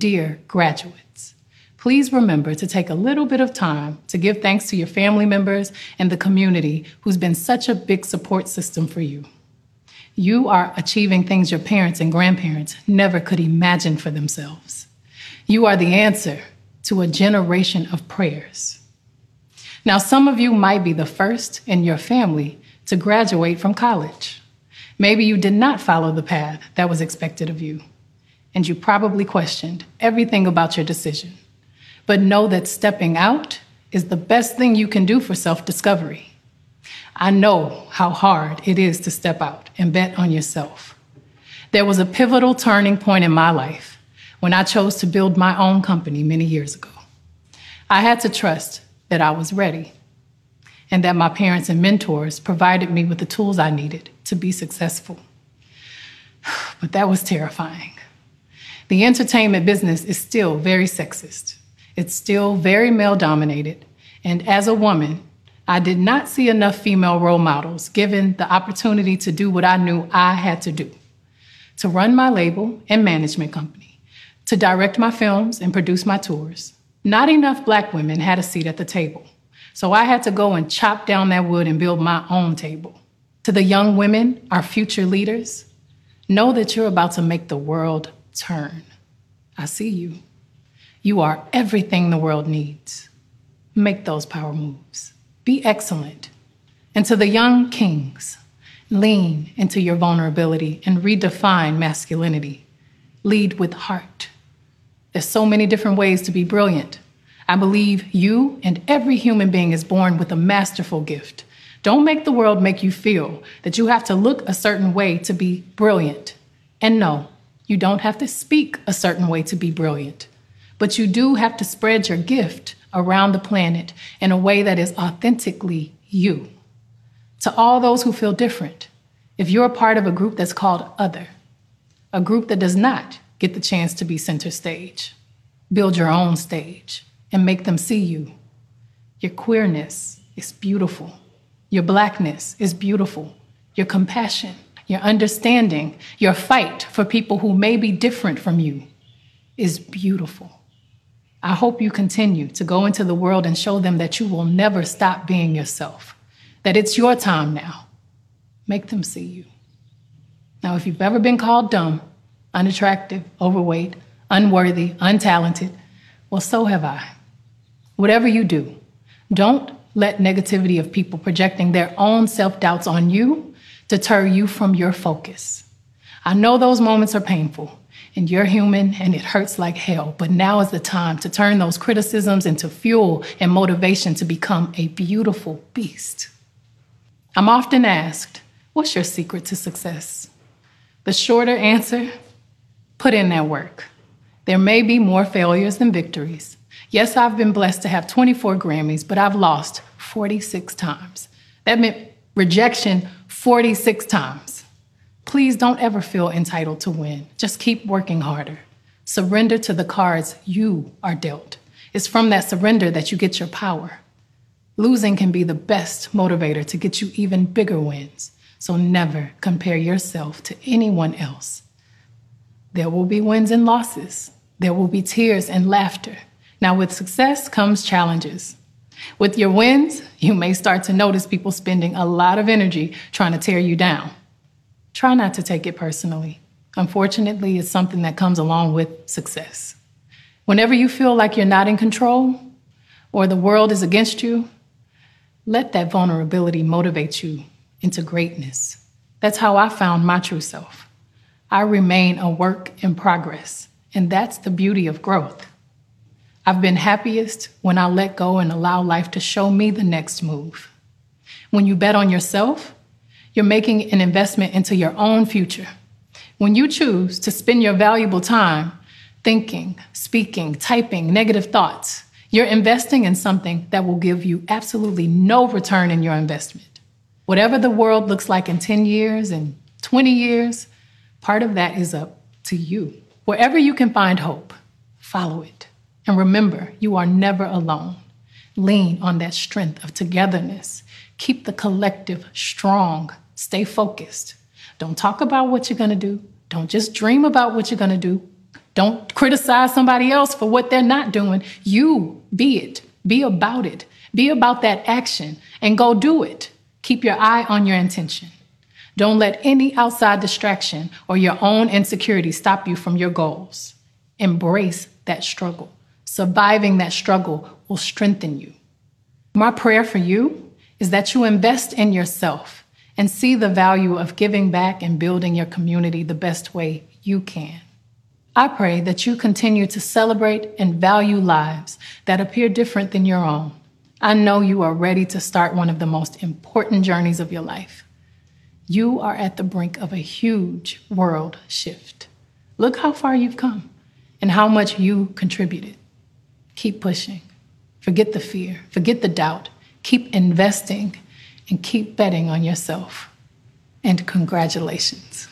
Dear graduates, please remember to take a little bit of time to give thanks to your family members and the community who's been such a big support system for you. You are achieving things your parents and grandparents never could imagine for themselves. You are the answer to a generation of prayers. Now, some of you might be the first in your family to graduate from college. Maybe you did not follow the path that was expected of you, and you probably questioned everything about your decision. But know that stepping out is the best thing you can do for self discovery. I know how hard it is to step out and bet on yourself. There was a pivotal turning point in my life when I chose to build my own company many years ago. I had to trust that I was ready and that my parents and mentors provided me with the tools I needed to be successful. But that was terrifying. The entertainment business is still very sexist. It's still very male dominated. And as a woman, I did not see enough female role models given the opportunity to do what I knew I had to do to run my label and management company, to direct my films and produce my tours. Not enough black women had a seat at the table. So I had to go and chop down that wood and build my own table. To the young women, our future leaders, know that you're about to make the world turn. I see you. You are everything the world needs. Make those power moves. Be excellent. And to the young kings, lean into your vulnerability and redefine masculinity. Lead with heart. There's so many different ways to be brilliant. I believe you and every human being is born with a masterful gift. Don't make the world make you feel that you have to look a certain way to be brilliant. And no, you don't have to speak a certain way to be brilliant. But you do have to spread your gift around the planet in a way that is authentically you. To all those who feel different, if you're a part of a group that's called other, a group that does not get the chance to be center stage, build your own stage and make them see you. Your queerness is beautiful. Your blackness is beautiful. Your compassion, your understanding, your fight for people who may be different from you is beautiful. I hope you continue to go into the world and show them that you will never stop being yourself, that it's your time now. Make them see you. Now, if you've ever been called dumb, unattractive, overweight, unworthy, untalented, well, so have I. Whatever you do, don't let negativity of people projecting their own self doubts on you deter you from your focus. I know those moments are painful, and you're human and it hurts like hell. But now is the time to turn those criticisms into fuel and motivation to become a beautiful beast. I'm often asked, What's your secret to success? The shorter answer put in that work. There may be more failures than victories. Yes, I've been blessed to have 24 Grammys, but I've lost 46 times. That meant rejection 46 times. Please don't ever feel entitled to win. Just keep working harder. Surrender to the cards you are dealt. It's from that surrender that you get your power. Losing can be the best motivator to get you even bigger wins. So never compare yourself to anyone else. There will be wins and losses. There will be tears and laughter. Now, with success comes challenges. With your wins, you may start to notice people spending a lot of energy trying to tear you down. Try not to take it personally. Unfortunately, it's something that comes along with success. Whenever you feel like you're not in control or the world is against you, let that vulnerability motivate you into greatness. That's how I found my true self. I remain a work in progress, and that's the beauty of growth. I've been happiest when I let go and allow life to show me the next move. When you bet on yourself, you're making an investment into your own future. When you choose to spend your valuable time thinking, speaking, typing negative thoughts, you're investing in something that will give you absolutely no return in your investment. Whatever the world looks like in 10 years and 20 years, part of that is up to you. Wherever you can find hope, follow it. And remember, you are never alone. Lean on that strength of togetherness. Keep the collective strong Stay focused. Don't talk about what you're going to do. Don't just dream about what you're going to do. Don't criticize somebody else for what they're not doing. You be it. Be about it. Be about that action and go do it. Keep your eye on your intention. Don't let any outside distraction or your own insecurity stop you from your goals. Embrace that struggle. Surviving that struggle will strengthen you. My prayer for you is that you invest in yourself and see the value of giving back and building your community the best way you can. I pray that you continue to celebrate and value lives that appear different than your own. I know you are ready to start one of the most important journeys of your life. You are at the brink of a huge world shift. Look how far you've come and how much you contributed. Keep pushing. Forget the fear, forget the doubt. Keep investing and keep betting on yourself. And congratulations.